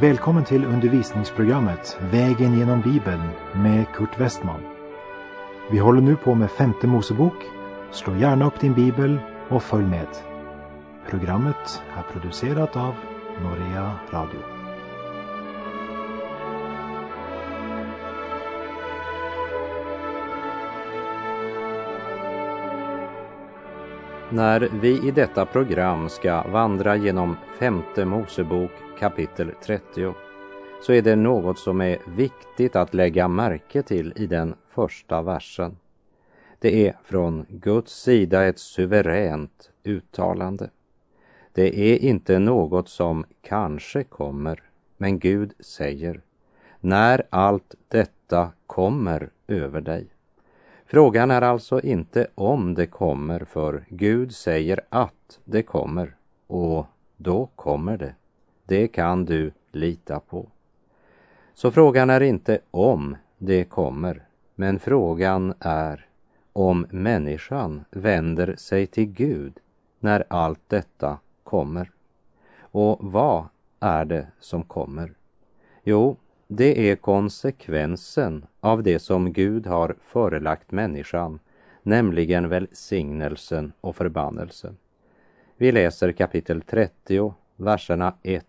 Välkommen till undervisningsprogrammet Vägen genom Bibeln med Kurt Westman. Vi håller nu på med femte Mosebok. Slå gärna upp din bibel och följ med. Programmet är producerat av Norea Radio. När vi i detta program ska vandra genom femte Mosebok kapitel 30 så är det något som är viktigt att lägga märke till i den första versen. Det är från Guds sida ett suveränt uttalande. Det är inte något som kanske kommer, men Gud säger när allt detta kommer över dig. Frågan är alltså inte om det kommer, för Gud säger att det kommer och då kommer det. Det kan du lita på. Så frågan är inte om det kommer, men frågan är om människan vänder sig till Gud när allt detta kommer. Och vad är det som kommer? Jo, det är konsekvensen av det som Gud har förelagt människan, nämligen välsignelsen och förbannelsen. Vi läser kapitel 30, verserna 1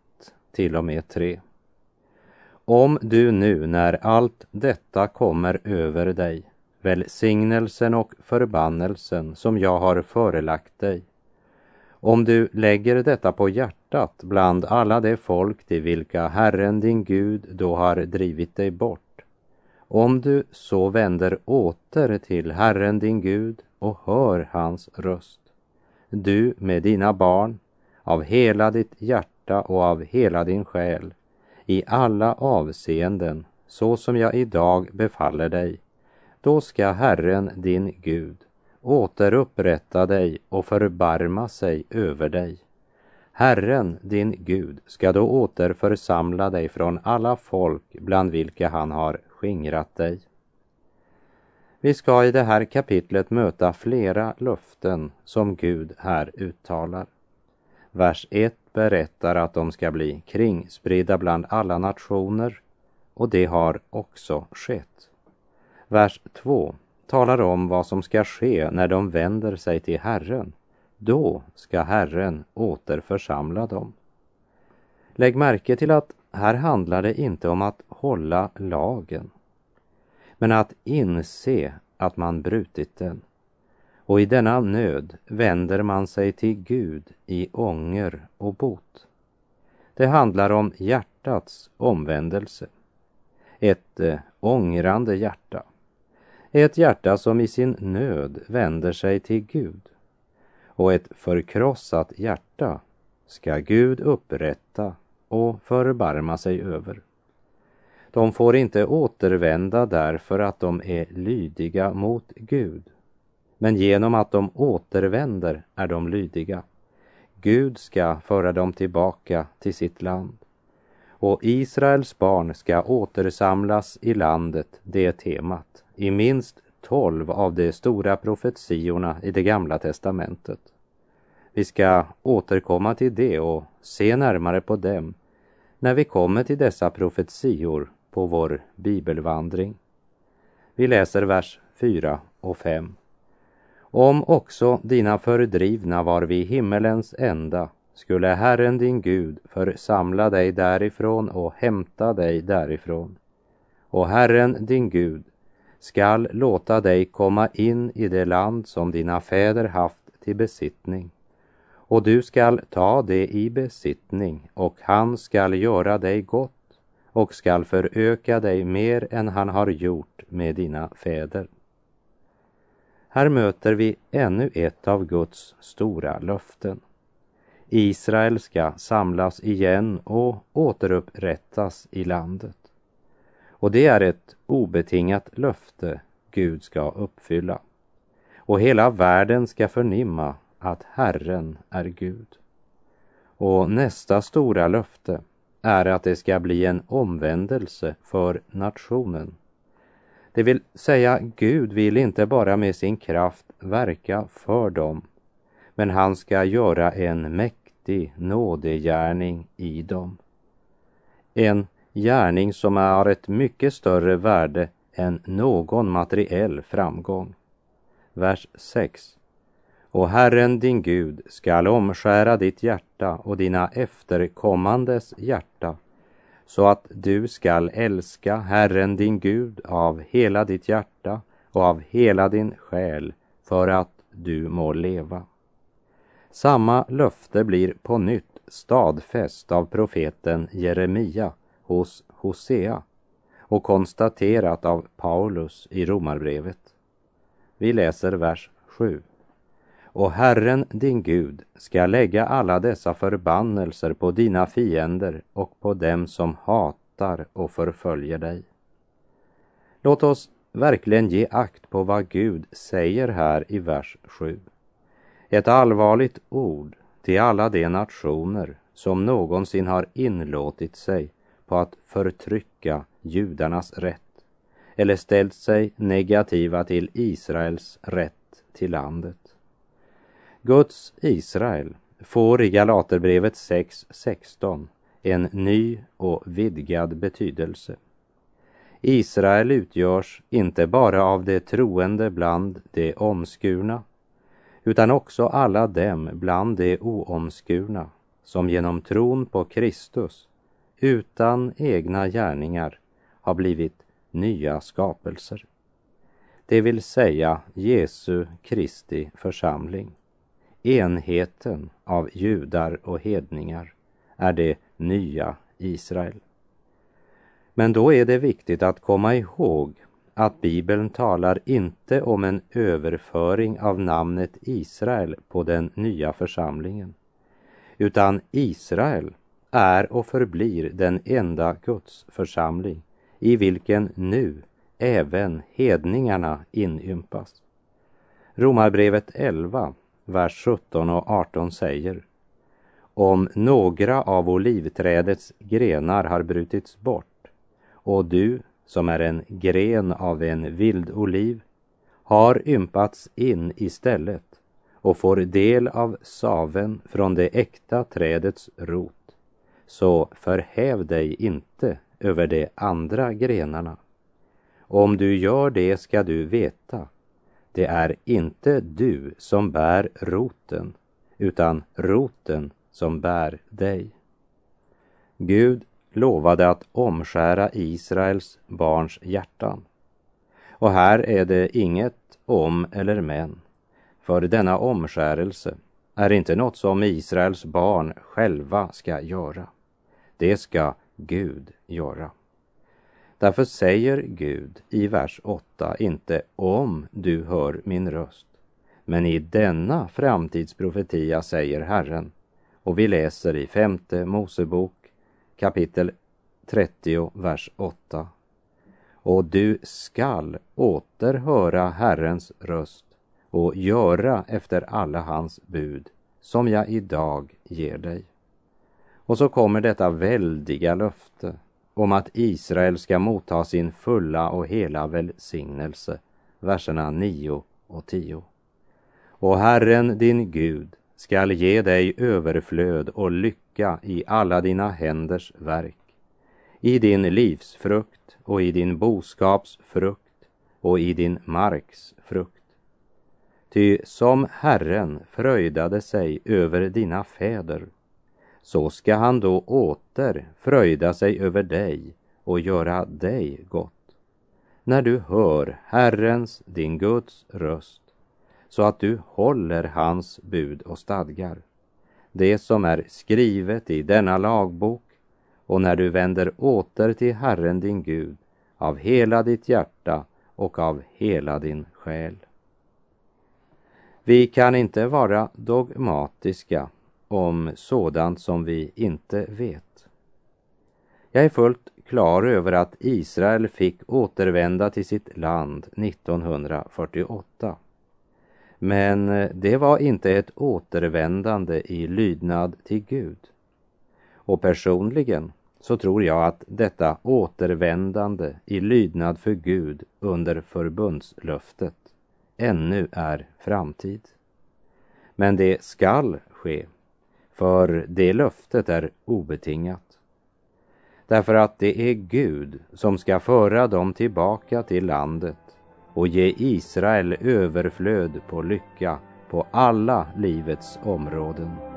till och med 3. Om du nu när allt detta kommer över dig, välsignelsen och förbannelsen som jag har förelagt dig, om du lägger detta på hjärtat bland alla de folk till vilka Herren din Gud då har drivit dig bort, om du så vänder åter till Herren din Gud och hör hans röst, du med dina barn, av hela ditt hjärta och av hela din själ, i alla avseenden, så som jag idag befaller dig, då ska Herren din Gud återupprätta dig och förbarma sig över dig. Herren, din Gud, ska då återförsamla dig från alla folk bland vilka han har skingrat dig. Vi ska i det här kapitlet möta flera löften som Gud här uttalar. Vers 1 berättar att de ska bli kringspridda bland alla nationer och det har också skett. Vers 2 talar om vad som ska ske när de vänder sig till Herren. Då ska Herren återförsamla dem. Lägg märke till att här handlar det inte om att hålla lagen, men att inse att man brutit den. Och i denna nöd vänder man sig till Gud i ånger och bot. Det handlar om hjärtats omvändelse. Ett eh, ångrande hjärta ett hjärta som i sin nöd vänder sig till Gud. Och ett förkrossat hjärta ska Gud upprätta och förbarma sig över. De får inte återvända därför att de är lydiga mot Gud. Men genom att de återvänder är de lydiga. Gud ska föra dem tillbaka till sitt land. Och Israels barn ska återsamlas i landet, det är temat i minst tolv av de stora profetiorna i det gamla testamentet. Vi ska återkomma till det och se närmare på dem när vi kommer till dessa profetior på vår bibelvandring. Vi läser vers 4 och 5. Om också dina fördrivna var vid himmelens ända skulle Herren din Gud församla dig därifrån och hämta dig därifrån. Och Herren din Gud skall låta dig komma in i det land som dina fäder haft till besittning. Och du skall ta det i besittning och han skall göra dig gott och skall föröka dig mer än han har gjort med dina fäder. Här möter vi ännu ett av Guds stora löften. Israel ska samlas igen och återupprättas i landet. Och det är ett obetingat löfte Gud ska uppfylla. Och hela världen ska förnimma att Herren är Gud. Och nästa stora löfte är att det ska bli en omvändelse för nationen. Det vill säga, Gud vill inte bara med sin kraft verka för dem, men han ska göra en mäktig nådegärning i dem. En gärning som har ett mycket större värde än någon materiell framgång. Vers 6. Och Herren din Gud skall omskära ditt hjärta och dina efterkommandes hjärta så att du skall älska Herren din Gud av hela ditt hjärta och av hela din själ för att du må leva. Samma löfte blir på nytt stadfäst av profeten Jeremia hos Hosea och konstaterat av Paulus i Romarbrevet. Vi läser vers 7. Och Herren din Gud ska lägga alla dessa förbannelser på dina fiender och på dem som hatar och förföljer dig. Låt oss verkligen ge akt på vad Gud säger här i vers 7. Ett allvarligt ord till alla de nationer som någonsin har inlåtit sig på att förtrycka judarnas rätt eller ställt sig negativa till Israels rätt till landet. Guds Israel får i Galaterbrevet 6.16 en ny och vidgad betydelse. Israel utgörs inte bara av de troende bland de omskurna utan också alla dem bland de oomskurna som genom tron på Kristus utan egna gärningar har blivit nya skapelser. Det vill säga Jesu Kristi församling. Enheten av judar och hedningar är det nya Israel. Men då är det viktigt att komma ihåg att Bibeln talar inte om en överföring av namnet Israel på den nya församlingen, utan Israel är och förblir den enda Guds församling i vilken nu även hedningarna inympas. Romarbrevet 11, vers 17 och 18 säger Om några av olivträdets grenar har brutits bort och du som är en gren av en vild oliv har ympats in istället och får del av saven från det äkta trädets rot så förhäv dig inte över de andra grenarna. Om du gör det ska du veta, det är inte du som bär roten, utan roten som bär dig. Gud lovade att omskära Israels barns hjärtan. Och här är det inget om eller men, för denna omskärelse är inte något som Israels barn själva ska göra. Det ska Gud göra. Därför säger Gud i vers 8 inte om du hör min röst. Men i denna framtidsprofetia säger Herren och vi läser i femte Mosebok kapitel 30, vers 8. Och du skall återhöra Herrens röst och göra efter alla hans bud som jag idag ger dig. Och så kommer detta väldiga löfte om att Israel ska motta sin fulla och hela välsignelse, verserna 9 och 10. Och Herren din Gud skall ge dig överflöd och lycka i alla dina händers verk, i din livsfrukt och i din boskaps frukt och i din marks frukt. Ty som Herren fröjdade sig över dina fäder så ska han då åter fröjda sig över dig och göra dig gott. När du hör Herrens, din Guds röst, så att du håller hans bud och stadgar, det som är skrivet i denna lagbok, och när du vänder åter till Herren din Gud av hela ditt hjärta och av hela din själ. Vi kan inte vara dogmatiska om sådant som vi inte vet. Jag är fullt klar över att Israel fick återvända till sitt land 1948. Men eh, det var inte ett återvändande i lydnad till Gud. Och personligen så tror jag att detta återvändande i lydnad för Gud under förbundslöftet ännu är framtid. Men det skall ske, för det löftet är obetingat. Därför att det är Gud som ska föra dem tillbaka till landet och ge Israel överflöd på lycka på alla livets områden.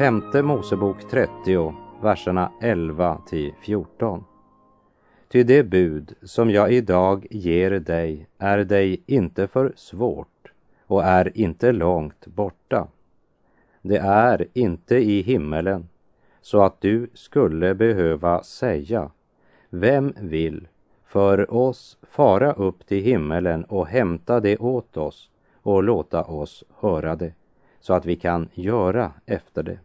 Femte Mosebok 30, verserna 11 till 14. Ty det bud som jag idag ger dig är dig inte för svårt och är inte långt borta. Det är inte i himmelen så att du skulle behöva säga Vem vill för oss fara upp till himmelen och hämta det åt oss och låta oss höra det så att vi kan göra efter det.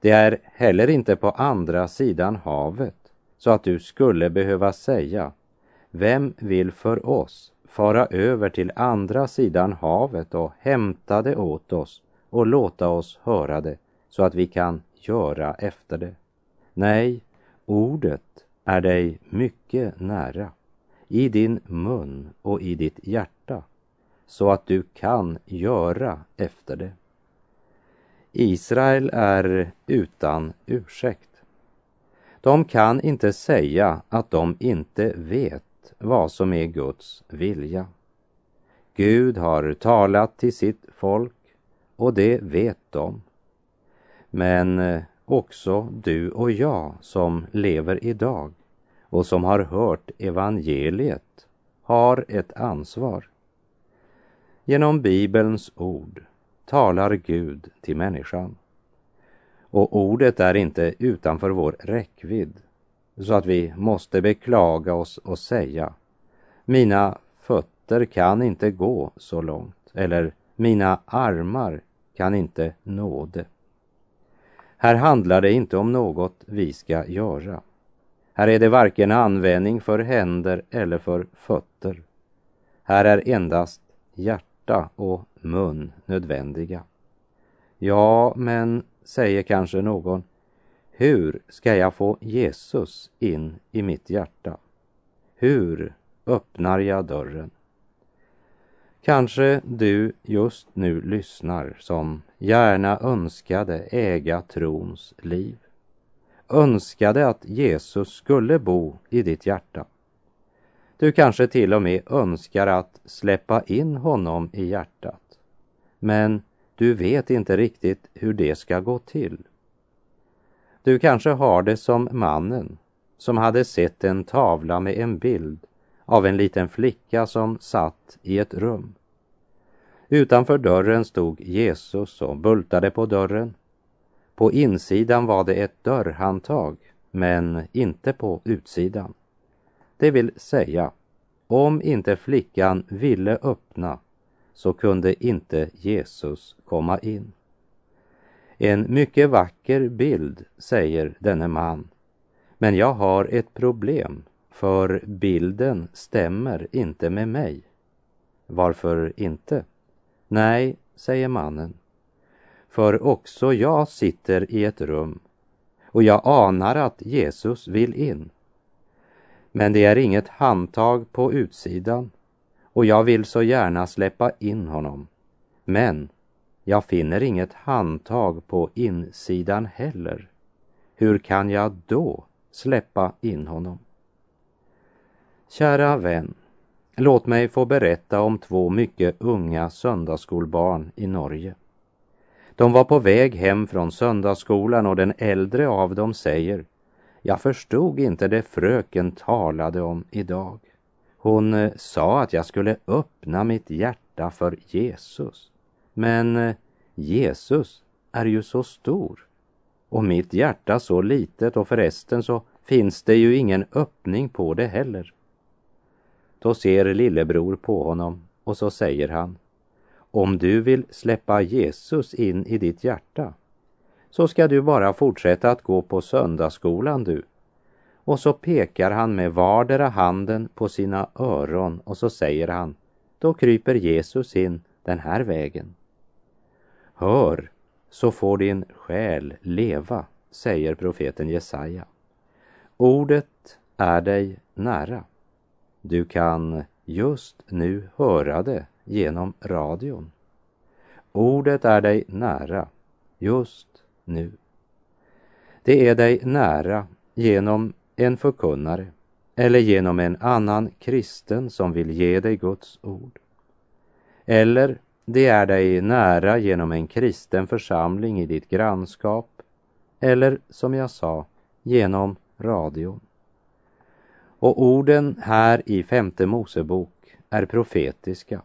Det är heller inte på andra sidan havet så att du skulle behöva säga Vem vill för oss fara över till andra sidan havet och hämta det åt oss och låta oss höra det så att vi kan göra efter det? Nej, ordet är dig mycket nära, i din mun och i ditt hjärta, så att du kan göra efter det. Israel är utan ursäkt. De kan inte säga att de inte vet vad som är Guds vilja. Gud har talat till sitt folk och det vet de. Men eh, också du och jag som lever idag och som har hört evangeliet har ett ansvar. Genom Bibelns ord talar Gud till människan. Och ordet är inte utanför vår räckvidd så att vi måste beklaga oss och säga mina fötter kan inte gå så långt eller mina armar kan inte nå det. Här handlar det inte om något vi ska göra. Här är det varken användning för händer eller för fötter. Här är endast hjärta och mun nödvändiga. Ja, men, säger kanske någon, hur ska jag få Jesus in i mitt hjärta? Hur öppnar jag dörren? Kanske du just nu lyssnar som gärna önskade äga trons liv. Önskade att Jesus skulle bo i ditt hjärta. Du kanske till och med önskar att släppa in honom i hjärtat men du vet inte riktigt hur det ska gå till. Du kanske har det som mannen som hade sett en tavla med en bild av en liten flicka som satt i ett rum. Utanför dörren stod Jesus och bultade på dörren. På insidan var det ett dörrhandtag, men inte på utsidan. Det vill säga, om inte flickan ville öppna så kunde inte Jesus komma in. En mycket vacker bild, säger denne man. Men jag har ett problem, för bilden stämmer inte med mig. Varför inte? Nej, säger mannen. För också jag sitter i ett rum och jag anar att Jesus vill in. Men det är inget handtag på utsidan och jag vill så gärna släppa in honom. Men jag finner inget handtag på insidan heller. Hur kan jag då släppa in honom? Kära vän, låt mig få berätta om två mycket unga söndagsskolbarn i Norge. De var på väg hem från söndagsskolan och den äldre av dem säger jag förstod inte det fröken talade om idag. Hon eh, sa att jag skulle öppna mitt hjärta för Jesus. Men eh, Jesus är ju så stor och mitt hjärta så litet och förresten så finns det ju ingen öppning på det heller. Då ser lillebror på honom och så säger han Om du vill släppa Jesus in i ditt hjärta så ska du bara fortsätta att gå på söndagsskolan du. Och så pekar han med vardera handen på sina öron och så säger han Då kryper Jesus in den här vägen. Hör, så får din själ leva, säger profeten Jesaja. Ordet är dig nära. Du kan just nu höra det genom radion. Ordet är dig nära just nu. Det är dig nära genom en förkunnare eller genom en annan kristen som vill ge dig Guds ord. Eller det är dig nära genom en kristen församling i ditt grannskap eller som jag sa, genom radion. Och orden här i femte Mosebok är profetiska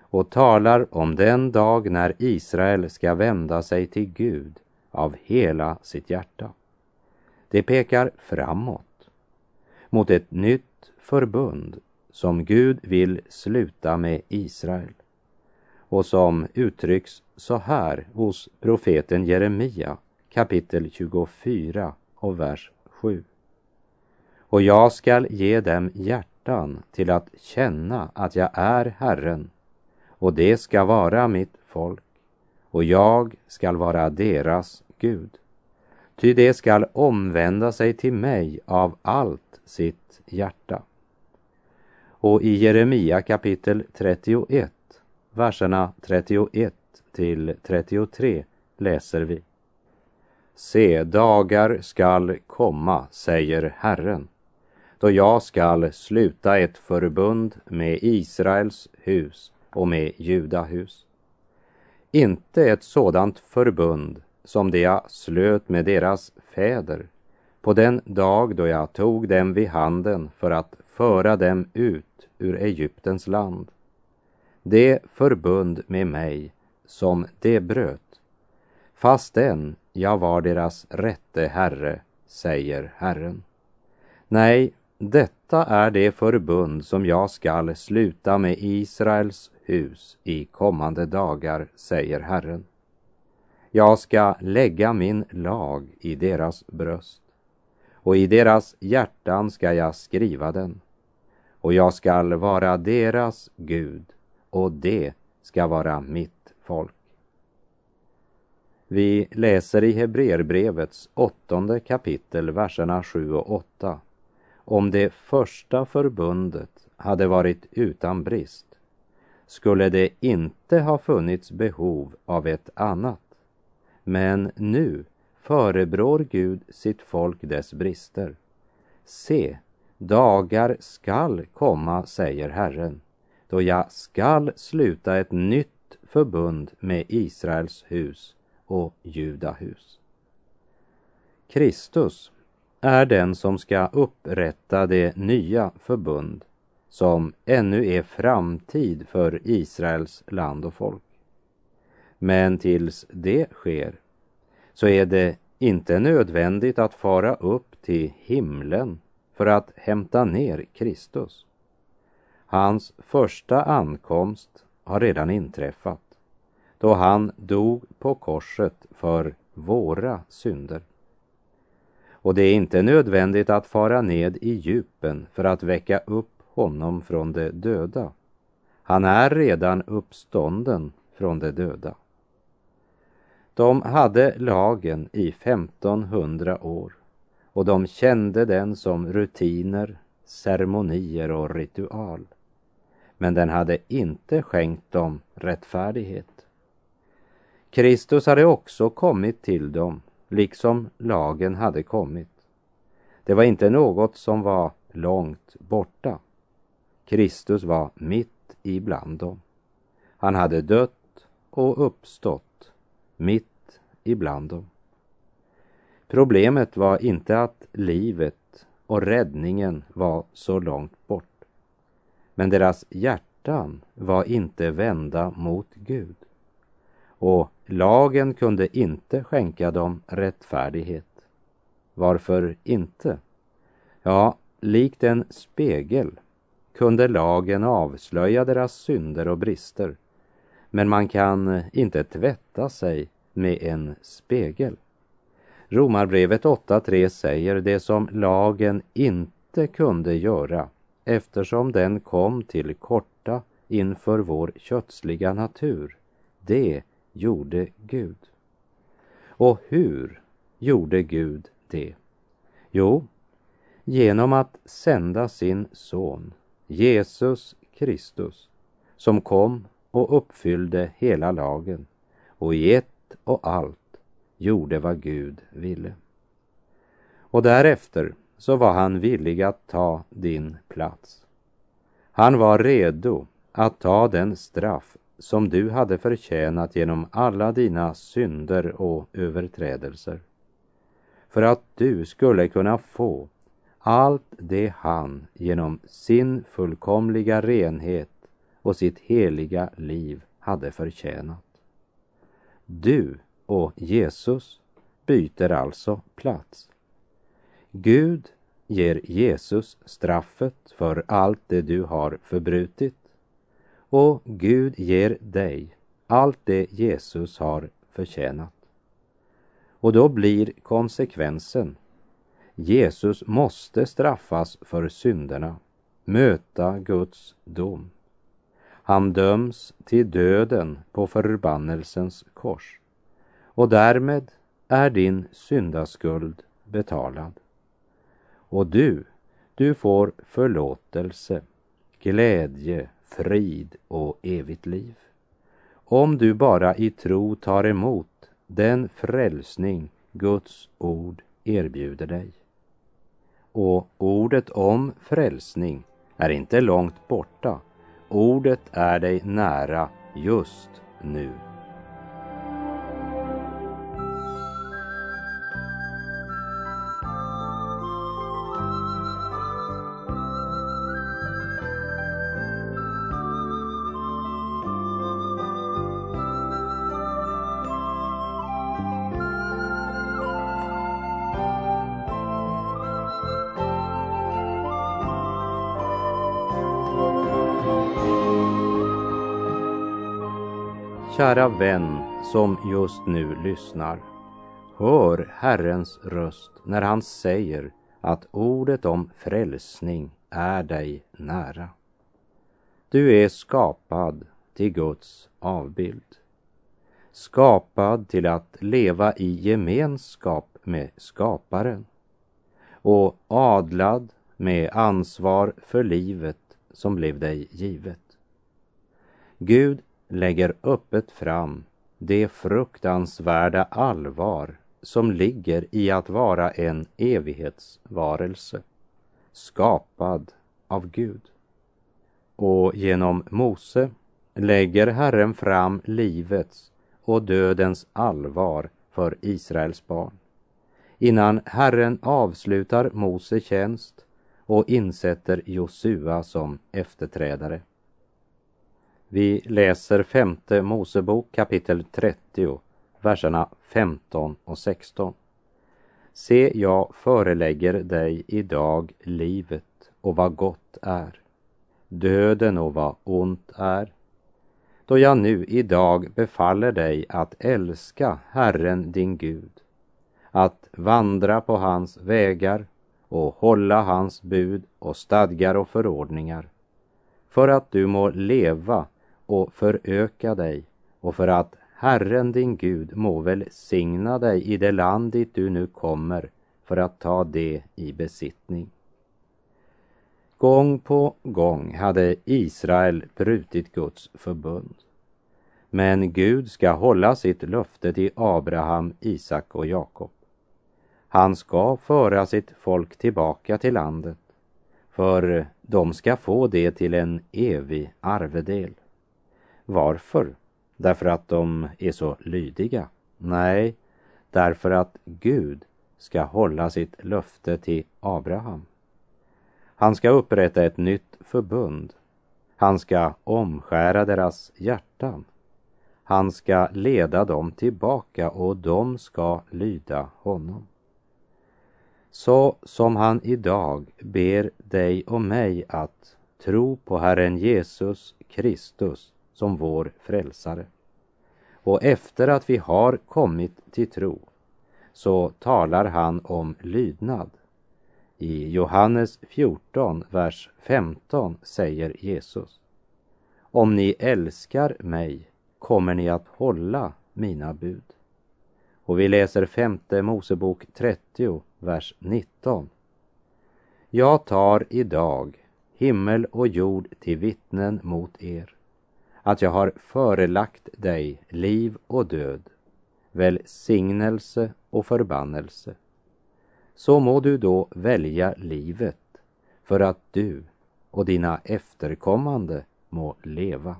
och talar om den dag när Israel ska vända sig till Gud av hela sitt hjärta. Det pekar framåt mot ett nytt förbund som Gud vill sluta med Israel och som uttrycks så här hos profeten Jeremia kapitel 24 och vers 7. Och jag skall ge dem hjärtan till att känna att jag är Herren och det ska vara mitt folk och jag skall vara deras Gud. Ty det skall omvända sig till mig av allt sitt hjärta. Och i Jeremia kapitel 31, verserna 31 till 33 läser vi. Se, dagar skall komma, säger Herren, då jag skall sluta ett förbund med Israels hus och med Judahus. Inte ett sådant förbund som det jag slöt med deras fäder på den dag då jag tog dem vid handen för att föra dem ut ur Egyptens land. Det förbund med mig som det bröt, fastän jag var deras rätte herre, säger Herren. Nej, detta är det förbund som jag skall sluta med Israels hus i kommande dagar, säger Herren. Jag ska lägga min lag i deras bröst och i deras hjärtan ska jag skriva den och jag skall vara deras Gud och det ska vara mitt folk. Vi läser i Hebreerbrevets åttonde kapitel, verserna 7 och 8. Om det första förbundet hade varit utan brist skulle det inte ha funnits behov av ett annat. Men nu förebrår Gud sitt folk dess brister. Se, dagar skall komma, säger Herren, då jag skall sluta ett nytt förbund med Israels hus och Judahus. Kristus är den som ska upprätta det nya förbund som ännu är framtid för Israels land och folk. Men tills det sker så är det inte nödvändigt att fara upp till himlen för att hämta ner Kristus. Hans första ankomst har redan inträffat då han dog på korset för våra synder. Och det är inte nödvändigt att fara ned i djupen för att väcka upp honom från de döda. Han är redan uppstånden från de döda. De hade lagen i 1500 år och de kände den som rutiner, ceremonier och ritual. Men den hade inte skänkt dem rättfärdighet. Kristus hade också kommit till dem, liksom lagen hade kommit. Det var inte något som var långt borta. Kristus var mitt ibland dem. Han hade dött och uppstått mitt ibland dem. Problemet var inte att livet och räddningen var så långt bort. Men deras hjärtan var inte vända mot Gud. Och lagen kunde inte skänka dem rättfärdighet. Varför inte? Ja, likt en spegel kunde lagen avslöja deras synder och brister, men man kan inte tvätta sig med en spegel. Romarbrevet 8.3 säger det som lagen inte kunde göra eftersom den kom till korta inför vår kötsliga natur. Det gjorde Gud. Och hur gjorde Gud det? Jo, genom att sända sin son Jesus Kristus som kom och uppfyllde hela lagen och i ett och allt gjorde vad Gud ville. Och därefter så var han villig att ta din plats. Han var redo att ta den straff som du hade förtjänat genom alla dina synder och överträdelser. För att du skulle kunna få allt det han genom sin fullkomliga renhet och sitt heliga liv hade förtjänat. Du och Jesus byter alltså plats. Gud ger Jesus straffet för allt det du har förbrutit och Gud ger dig allt det Jesus har förtjänat. Och då blir konsekvensen Jesus måste straffas för synderna, möta Guds dom. Han döms till döden på förbannelsens kors och därmed är din syndaskuld betalad. Och du, du får förlåtelse, glädje, frid och evigt liv. Om du bara i tro tar emot den frälsning Guds ord erbjuder dig. Och ordet om frälsning är inte långt borta. Ordet är dig nära just nu. Kära vän som just nu lyssnar. Hör Herrens röst när han säger att ordet om frälsning är dig nära. Du är skapad till Guds avbild. Skapad till att leva i gemenskap med skaparen och adlad med ansvar för livet som blev dig givet. Gud lägger öppet fram det fruktansvärda allvar som ligger i att vara en evighetsvarelse, skapad av Gud. Och genom Mose lägger Herren fram livets och dödens allvar för Israels barn innan Herren avslutar Mose tjänst och insätter Josua som efterträdare. Vi läser femte Mosebok kapitel 30, verserna 15 och 16. Se, jag förelägger dig idag livet och vad gott är, döden och vad ont är. Då jag nu idag befaller dig att älska Herren din Gud, att vandra på hans vägar och hålla hans bud och stadgar och förordningar, för att du må leva och föröka dig och för att Herren din Gud må välsigna dig i det land dit du nu kommer för att ta det i besittning. Gång på gång hade Israel brutit Guds förbund. Men Gud ska hålla sitt löfte till Abraham, Isak och Jakob. Han ska föra sitt folk tillbaka till landet, för de ska få det till en evig arvedel. Varför? Därför att de är så lydiga? Nej, därför att Gud ska hålla sitt löfte till Abraham. Han ska upprätta ett nytt förbund. Han ska omskära deras hjärtan. Han ska leda dem tillbaka och de ska lyda honom. Så som han idag ber dig och mig att tro på Herren Jesus Kristus som vår frälsare. Och efter att vi har kommit till tro så talar han om lydnad. I Johannes 14, vers 15 säger Jesus. Om ni älskar mig kommer ni att hålla mina bud. Och vi läser femte Mosebok 30, vers 19. Jag tar idag himmel och jord till vittnen mot er, att jag har förelagt dig liv och död, välsignelse och förbannelse. Så må du då välja livet för att du och dina efterkommande må leva.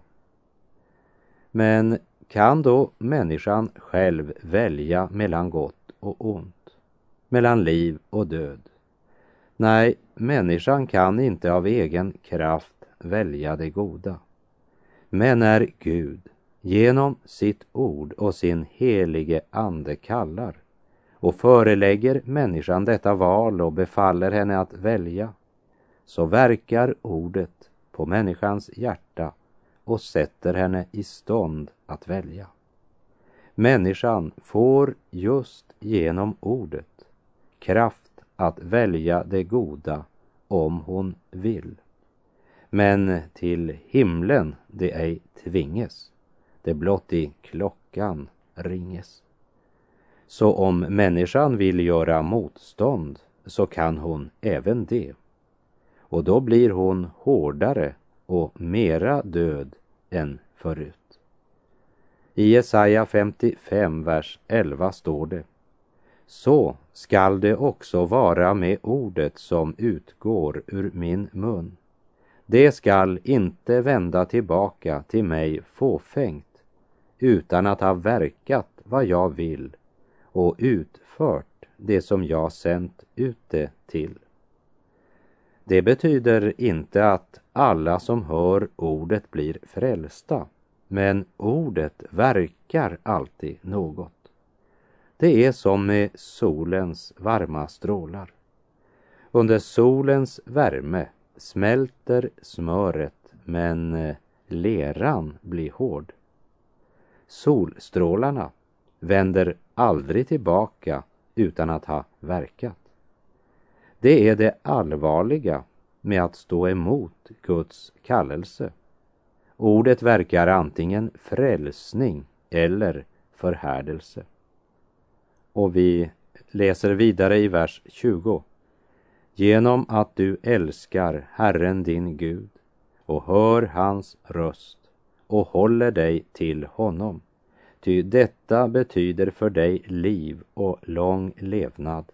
Men kan då människan själv välja mellan gott och ont, mellan liv och död? Nej, människan kan inte av egen kraft välja det goda. Men när Gud genom sitt ord och sin helige ande kallar och förelägger människan detta val och befaller henne att välja, så verkar ordet på människans hjärta och sätter henne i stånd att välja. Människan får just genom ordet kraft att välja det goda om hon vill. Men till himlen det ej tvinges, det blott i klockan ringes. Så om människan vill göra motstånd så kan hon även det. Och då blir hon hårdare och mera död än förut. I Jesaja 55, vers 11 står det Så skall det också vara med ordet som utgår ur min mun. Det skall inte vända tillbaka till mig fåfängt utan att ha verkat vad jag vill och utfört det som jag sänt ut det till. Det betyder inte att alla som hör ordet blir frälsta, men ordet verkar alltid något. Det är som med solens varma strålar. Under solens värme smälter smöret men eh, leran blir hård. Solstrålarna vänder aldrig tillbaka utan att ha verkat. Det är det allvarliga med att stå emot Guds kallelse. Ordet verkar antingen frälsning eller förhärdelse. Och vi läser vidare i vers 20. Genom att du älskar Herren din Gud och hör hans röst och håller dig till honom. Ty detta betyder för dig liv och lång levnad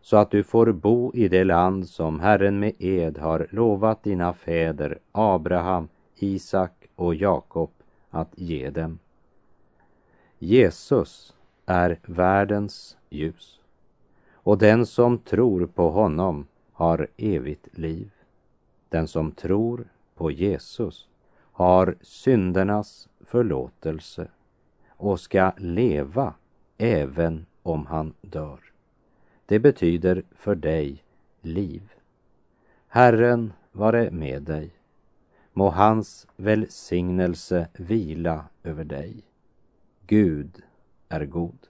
så att du får bo i det land som Herren med ed har lovat dina fäder Abraham, Isak och Jakob att ge dem. Jesus är världens ljus och den som tror på honom har evigt liv. Den som tror på Jesus har syndernas förlåtelse och ska leva även om han dör. Det betyder för dig liv. Herren vare med dig. Må hans välsignelse vila över dig. Gud är god.